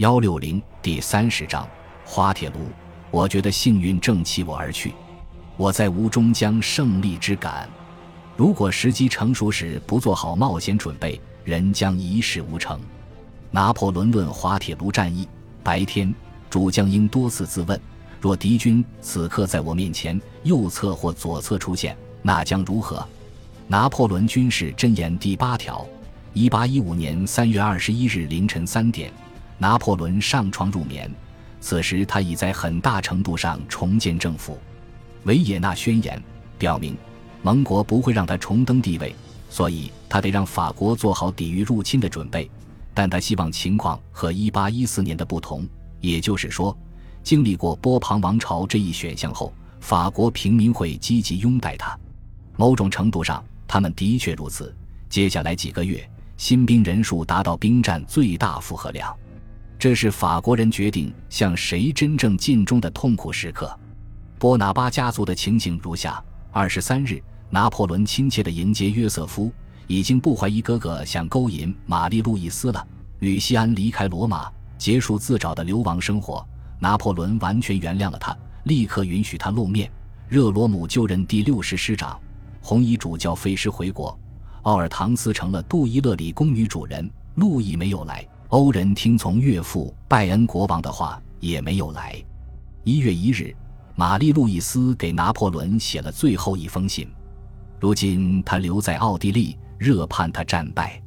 幺六零第三十章滑铁卢。我觉得幸运正弃我而去，我在无中将胜利之感。如果时机成熟时不做好冒险准备，人将一事无成。拿破仑论滑铁卢战役。白天，主将应多次自问：若敌军此刻在我面前右侧或左侧出现，那将如何？拿破仑军事箴言第八条：一八一五年三月二十一日凌晨三点。拿破仑上床入眠，此时他已在很大程度上重建政府。维也纳宣言表明，盟国不会让他重登帝位，所以他得让法国做好抵御入侵的准备。但他希望情况和1814年的不同，也就是说，经历过波旁王朝这一选项后，法国平民会积极拥戴他。某种程度上，他们的确如此。接下来几个月，新兵人数达到兵站最大负荷量。这是法国人决定向谁真正尽忠的痛苦时刻。波拿巴家族的情景如下：二十三日，拿破仑亲切地迎接约瑟夫，已经不怀疑哥哥想勾引玛丽路易斯了。吕西安离开罗马，结束自找的流亡生活。拿破仑完全原谅了他，立刻允许他露面。热罗姆就任第六师师长，红衣主教飞师回国。奥尔唐斯成了杜伊勒里宫女主人，路易没有来。欧人听从岳父拜恩国王的话，也没有来。一月一日，玛丽路易斯给拿破仑写了最后一封信。如今他留在奥地利，热盼他战败。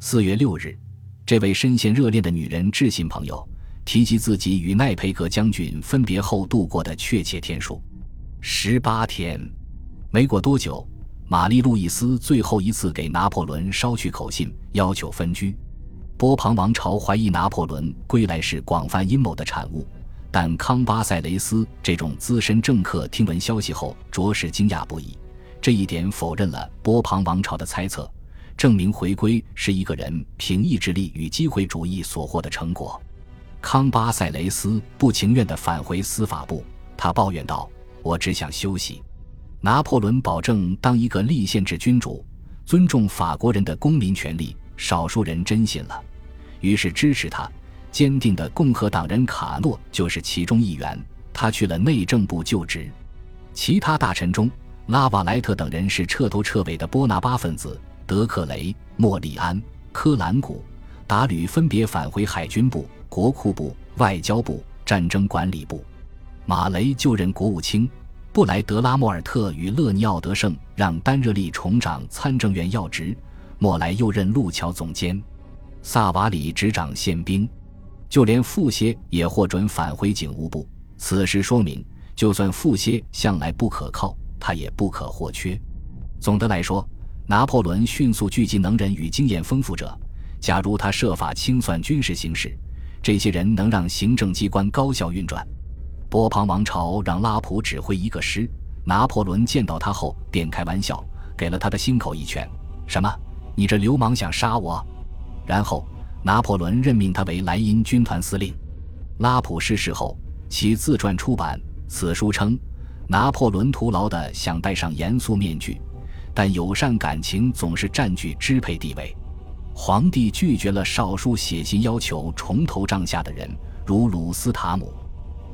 四月六日，这位深陷热恋的女人致信朋友，提及自己与奈培格将军分别后度过的确切天数：十八天。没过多久，玛丽路易斯最后一次给拿破仑捎去口信，要求分居。波旁王朝怀疑拿破仑归来是广泛阴谋的产物，但康巴塞雷斯这种资深政客听闻消息后着实惊讶不已。这一点否认了波旁王朝的猜测，证明回归是一个人凭意志力与机会主义所获的成果。康巴塞雷斯不情愿地返回司法部，他抱怨道：“我只想休息。”拿破仑保证当一个立宪制君主，尊重法国人的公民权利，少数人真信了。于是支持他坚定的共和党人卡诺就是其中一员。他去了内政部就职。其他大臣中，拉瓦莱特等人是彻头彻尾的波拿巴分子。德克雷、莫里安、科兰古、达吕分别返回海军部、国库部、外交部、战争管理部。马雷就任国务卿。布莱德拉莫尔特与勒尼奥德胜让丹热利重掌参政院要职。莫莱又任路桥总监。萨瓦里执掌宪兵，就连富歇也获准返回警务部。此事说明，就算富歇向来不可靠，他也不可或缺。总的来说，拿破仑迅速聚集能人与经验丰富者。假如他设法清算军事形势，这些人能让行政机关高效运转。波旁王朝让拉普指挥一个师，拿破仑见到他后便开玩笑，给了他的心口一拳：“什么？你这流氓想杀我？”然后，拿破仑任命他为莱茵军团司令。拉普逝世后，其自传出版。此书称，拿破仑徒劳地想戴上严肃面具，但友善感情总是占据支配地位。皇帝拒绝了少数写信要求重头帐下的人，如鲁斯塔姆。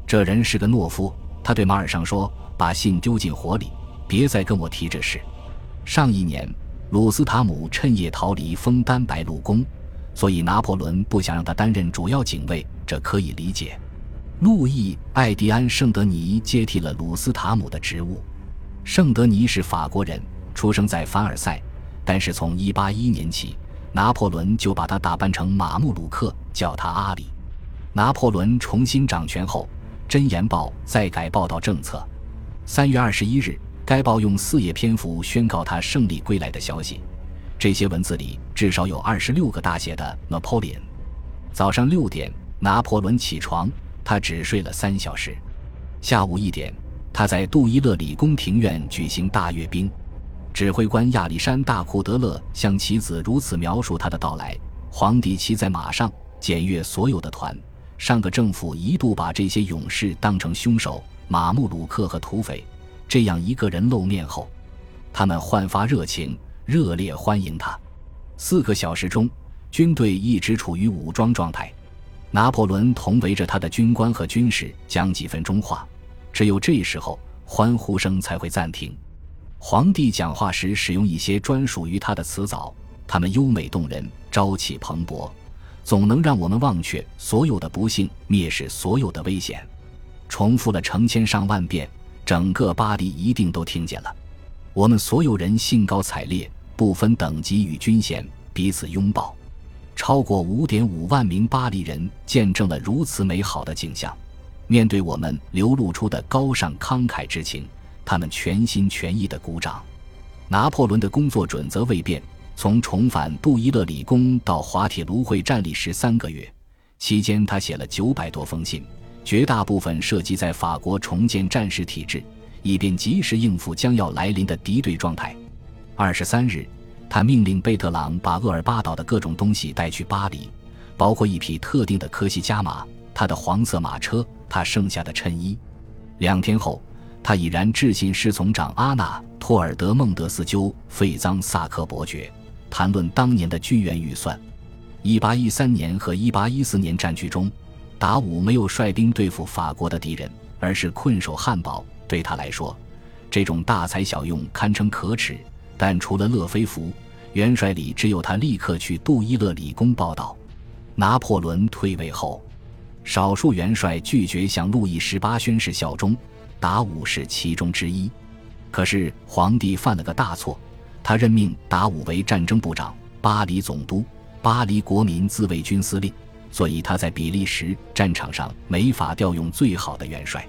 这人是个懦夫。他对马尔尚说：“把信丢进火里，别再跟我提这事。”上一年，鲁斯塔姆趁夜逃离枫丹白露宫。所以拿破仑不想让他担任主要警卫，这可以理解。路易·艾迪安·圣德尼接替了鲁斯塔姆的职务。圣德尼是法国人，出生在凡尔赛，但是从181年起，拿破仑就把他打扮成马穆鲁克，叫他阿里。拿破仑重新掌权后，《真言报》再改报道政策。3月21日，该报用四页篇幅宣告他胜利归来的消息。这些文字里至少有二十六个大写的 Napoleon。早上六点，拿破仑起床，他只睡了三小时。下午一点，他在杜伊勒里宫庭院举行大阅兵。指挥官亚历山大库德勒向其子如此描述他的到来：皇帝骑在马上，检阅所有的团。上个政府一度把这些勇士当成凶手，马穆鲁克和土匪。这样一个人露面后，他们焕发热情。热烈欢迎他。四个小时中，军队一直处于武装状态。拿破仑同围着他的军官和军士讲几分钟话，只有这时候欢呼声才会暂停。皇帝讲话时使用一些专属于他的词藻，他们优美动人，朝气蓬勃，总能让我们忘却所有的不幸，蔑视所有的危险。重复了成千上万遍，整个巴黎一定都听见了。我们所有人兴高采烈，不分等级与军衔，彼此拥抱。超过五点五万名巴黎人见证了如此美好的景象，面对我们流露出的高尚慷慨之情，他们全心全意的鼓掌。拿破仑的工作准则未变，从重返杜伊勒里宫到滑铁卢会战历时三个月期间，他写了九百多封信，绝大部分涉及在法国重建战时体制，以便及时应付将要来临的敌对状态。二十三日。他命令贝特朗把厄尔巴岛的各种东西带去巴黎，包括一匹特定的科西嘉马、他的黄色马车、他剩下的衬衣。两天后，他已然致信侍从长阿纳托尔德孟德斯鸠费桑萨克伯爵，谈论当年的军援预算。一八一三年和一八一四年战局中，达武没有率兵对付法国的敌人，而是困守汉堡。对他来说，这种大材小用堪称可耻。但除了勒菲弗元帅里，只有他立刻去杜伊勒里宫报道。拿破仑退位后，少数元帅拒绝向路易十八宣誓效忠，达武是其中之一。可是皇帝犯了个大错，他任命达武为战争部长、巴黎总督、巴黎国民自卫军司令，所以他在比利时战场上没法调用最好的元帅。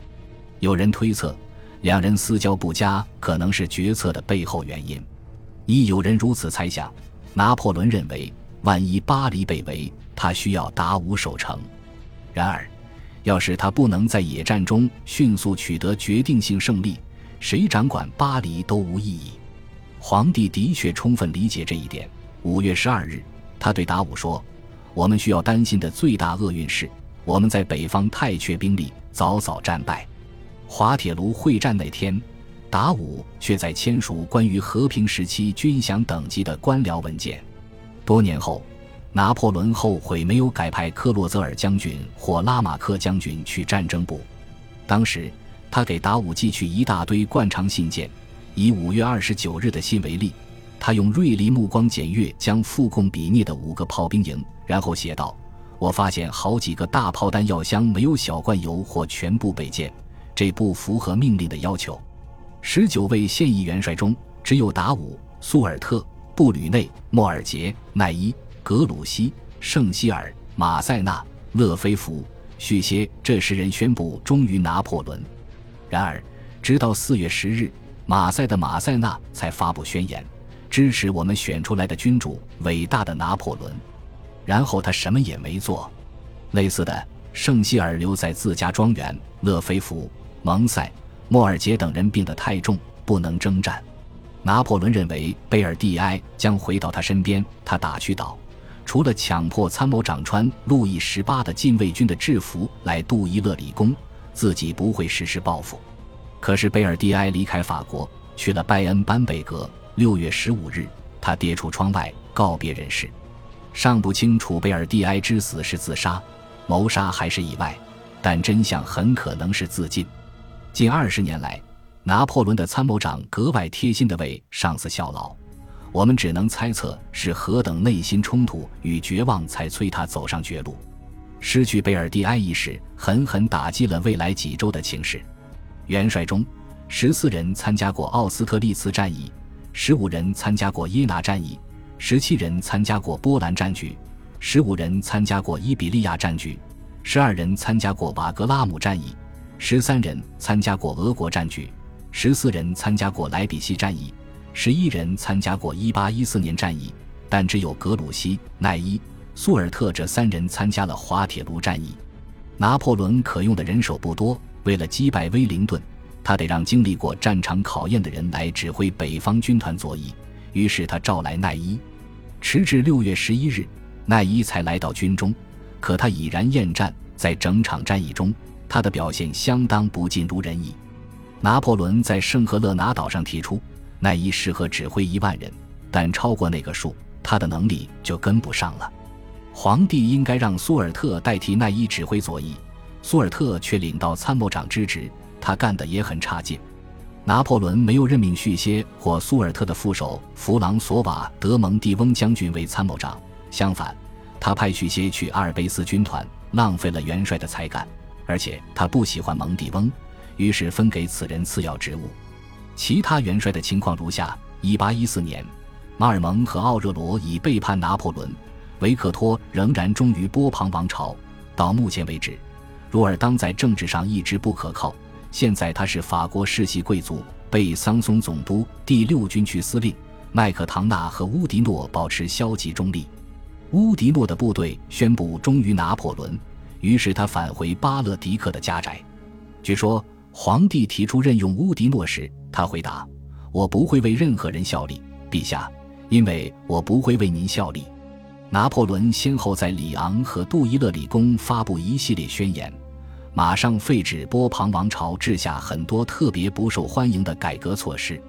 有人推测，两人私交不佳可能是决策的背后原因。亦有人如此猜想。拿破仑认为，万一巴黎被围，他需要达武守城。然而，要是他不能在野战中迅速取得决定性胜利，谁掌管巴黎都无意义。皇帝的确充分理解这一点。五月十二日，他对达武说：“我们需要担心的最大厄运是，我们在北方太缺兵力，早早战败。滑铁卢会战那天。”达武却在签署关于和平时期军饷等级的官僚文件。多年后，拿破仑后悔没有改派克洛泽尔将军或拉马克将军去战争部。当时，他给达武寄去一大堆惯常信件。以五月二十九日的信为例，他用锐利目光检阅将附贡比涅的五个炮兵营，然后写道：“我发现好几个大炮弹药箱没有小罐油或全部备件，这不符合命令的要求。”十九位现役元帅中，只有达武、苏尔特、布吕内、莫尔杰、奈伊、格鲁希、圣希尔、马塞纳、勒菲弗、叙歇这十人宣布忠于拿破仑。然而，直到四月十日，马赛的马塞纳才发布宣言，支持我们选出来的君主——伟大的拿破仑。然后他什么也没做。类似的，圣希尔留在自家庄园，勒菲弗、蒙塞。莫尔杰等人病得太重，不能征战。拿破仑认为贝尔蒂埃将回到他身边，他打趣道：“除了强迫参谋长穿路易十八的禁卫军的制服来杜伊勒里宫，自己不会实施报复。”可是贝尔蒂埃离开法国，去了拜恩班贝格。六月十五日，他跌出窗外，告别人世。尚不清楚贝尔蒂埃之死是自杀、谋杀还是意外，但真相很可能是自尽。近二十年来，拿破仑的参谋长格外贴心地为上司效劳。我们只能猜测是何等内心冲突与绝望，才催他走上绝路。失去贝尔蒂埃一事，狠狠打击了未来几周的情势。元帅中，十四人参加过奥斯特利茨战役，十五人参加过耶拿战役，十七人参加过波兰战局，十五人参加过伊比利亚战局，十二人参加过瓦格拉姆战役。十三人参加过俄国战局，十四人参加过莱比锡战役，十一人参加过一八一四年战役，但只有格鲁希、奈伊、苏尔特这三人参加了滑铁卢战役。拿破仑可用的人手不多，为了击败威灵顿，他得让经历过战场考验的人来指挥北方军团左翼。于是他召来奈伊，迟至六月十一日，奈伊才来到军中。可他已然厌战，在整场战役中。他的表现相当不尽如人意。拿破仑在圣赫勒拿岛上提出，奈伊适合指挥一万人，但超过那个数，他的能力就跟不上了。皇帝应该让苏尔特代替奈伊指挥左翼，苏尔特却领到参谋长之职，他干得也很差劲。拿破仑没有任命叙歇或苏尔特的副手弗朗索瓦·德蒙蒂翁将军为参谋长，相反，他派叙歇去阿尔卑斯军团，浪费了元帅的才干。而且他不喜欢蒙蒂翁，于是分给此人次要职务。其他元帅的情况如下：1814年，马尔蒙和奥热罗已背叛拿破仑，维克托仍然忠于波旁王朝。到目前为止，若尔当在政治上一直不可靠。现在他是法国世袭贵族，被桑松总督、第六军区司令麦克唐纳和乌迪诺保持消极中立。乌迪诺的部队宣布忠于拿破仑，于是他返回巴勒迪克的家宅。据说皇帝提出任用乌迪诺时，他回答：“我不会为任何人效力，陛下，因为我不会为您效力。”拿破仑先后在里昂和杜伊勒里宫发布一系列宣言。马上废止波旁王朝治下很多特别不受欢迎的改革措施，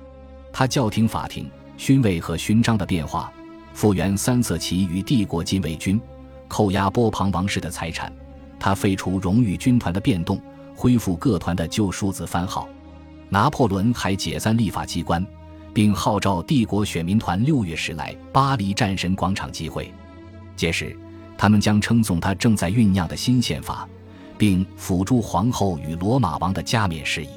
他叫停法庭、勋位和勋章的变化，复原三色旗与帝国禁卫军，扣押波旁王室的财产。他废除荣誉军团的变动，恢复各团的旧数字番号。拿破仑还解散立法机关，并号召帝国选民团六月时来巴黎战神广场集会，届时他们将称颂他正在酝酿的新宪法。并辅助皇后与罗马王的加冕事宜。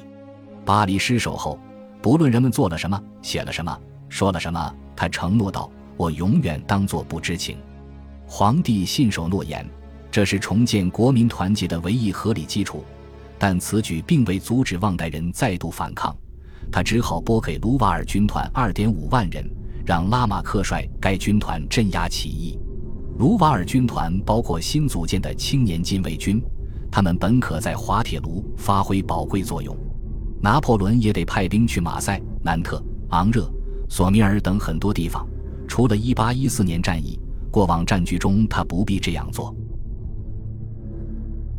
巴黎失守后，不论人们做了什么、写了什么、说了什么，他承诺道：“我永远当作不知情。”皇帝信守诺言，这是重建国民团结的唯一合理基础。但此举并未阻止旺代人再度反抗，他只好拨给卢瓦尔军团二点五万人，让拉马克率该军团镇压起义。卢瓦尔军团包括新组建的青年禁卫军。他们本可在滑铁卢发挥宝贵作用，拿破仑也得派兵去马赛、南特、昂热、索米尔等很多地方。除了1814年战役，过往战局中他不必这样做。